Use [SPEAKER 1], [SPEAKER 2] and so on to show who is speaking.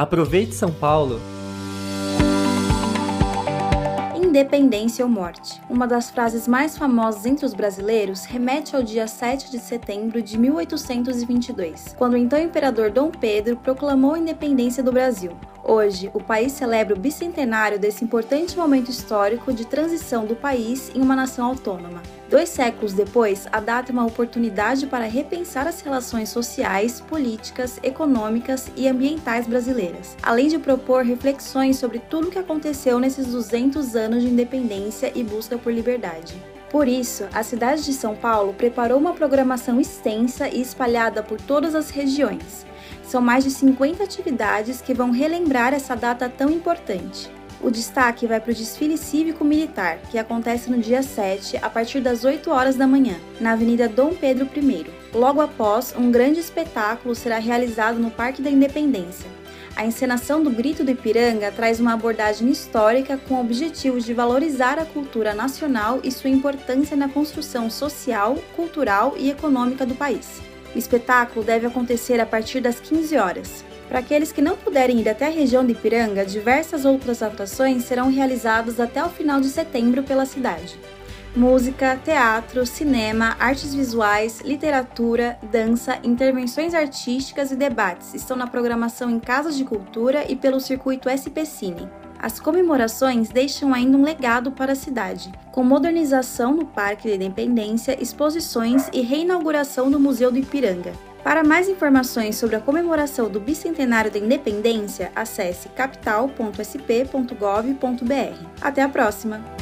[SPEAKER 1] Aproveite São Paulo!
[SPEAKER 2] Independência ou morte. Uma das frases mais famosas entre os brasileiros remete ao dia 7 de setembro de 1822, quando o então imperador Dom Pedro proclamou a independência do Brasil. Hoje, o país celebra o bicentenário desse importante momento histórico de transição do país em uma nação autônoma. Dois séculos depois, a data é uma oportunidade para repensar as relações sociais, políticas, econômicas e ambientais brasileiras, além de propor reflexões sobre tudo o que aconteceu nesses 200 anos de independência e busca por liberdade. Por isso, a cidade de São Paulo preparou uma programação extensa e espalhada por todas as regiões. São mais de 50 atividades que vão relembrar essa data tão importante. O destaque vai para o desfile cívico-militar, que acontece no dia 7, a partir das 8 horas da manhã, na Avenida Dom Pedro I. Logo após, um grande espetáculo será realizado no Parque da Independência, a encenação do Grito do Ipiranga traz uma abordagem histórica com o objetivo de valorizar a cultura nacional e sua importância na construção social, cultural e econômica do país. O espetáculo deve acontecer a partir das 15 horas. Para aqueles que não puderem ir até a região de Ipiranga, diversas outras atrações serão realizadas até o final de setembro pela cidade música, teatro, cinema, artes visuais, literatura, dança, intervenções artísticas e debates estão na programação em casas de cultura e pelo circuito SP Cine. As comemorações deixam ainda um legado para a cidade, com modernização no Parque da Independência, exposições e reinauguração do Museu do Ipiranga. Para mais informações sobre a comemoração do Bicentenário da Independência, acesse capital.sp.gov.br. Até a próxima!